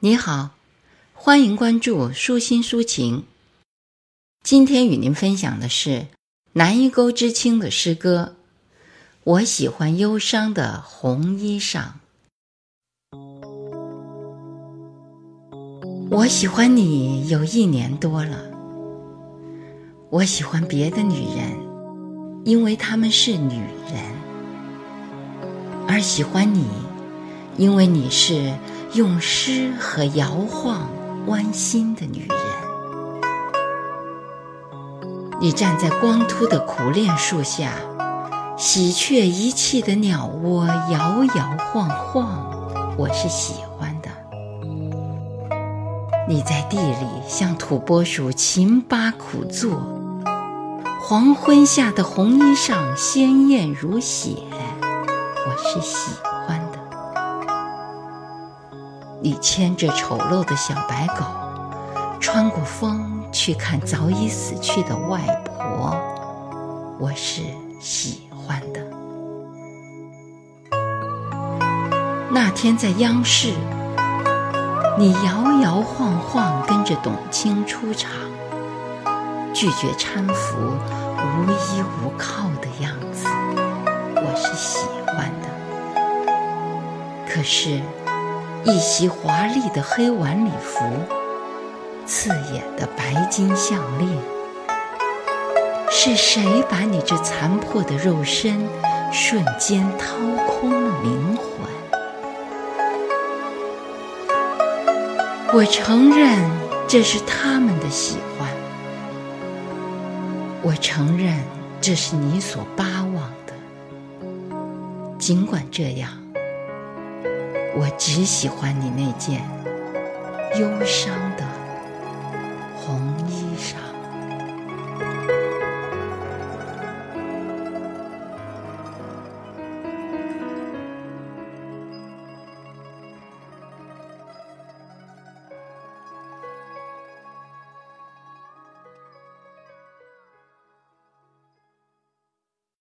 你好，欢迎关注舒心抒情。今天与您分享的是南一沟知青的诗歌。我喜欢忧伤的红衣裳。我喜欢你有一年多了。我喜欢别的女人，因为她们是女人；而喜欢你，因为你是。用诗和摇晃弯心的女人，你站在光秃的苦楝树下，喜鹊遗弃的鸟窝摇摇晃晃，我是喜欢的。你在地里像土拨鼠勤扒苦做，黄昏下的红衣裳鲜艳如血，我是喜。你牵着丑陋的小白狗，穿过风去看早已死去的外婆，我是喜欢的。那天在央视，你摇摇晃晃跟着董卿出场，拒绝搀扶无依无靠的样子，我是喜欢的。可是。一袭华丽的黑晚礼服，刺眼的白金项链，是谁把你这残破的肉身瞬间掏空了灵魂？我承认这是他们的喜欢，我承认这是你所巴望的。尽管这样。我只喜欢你那件忧伤。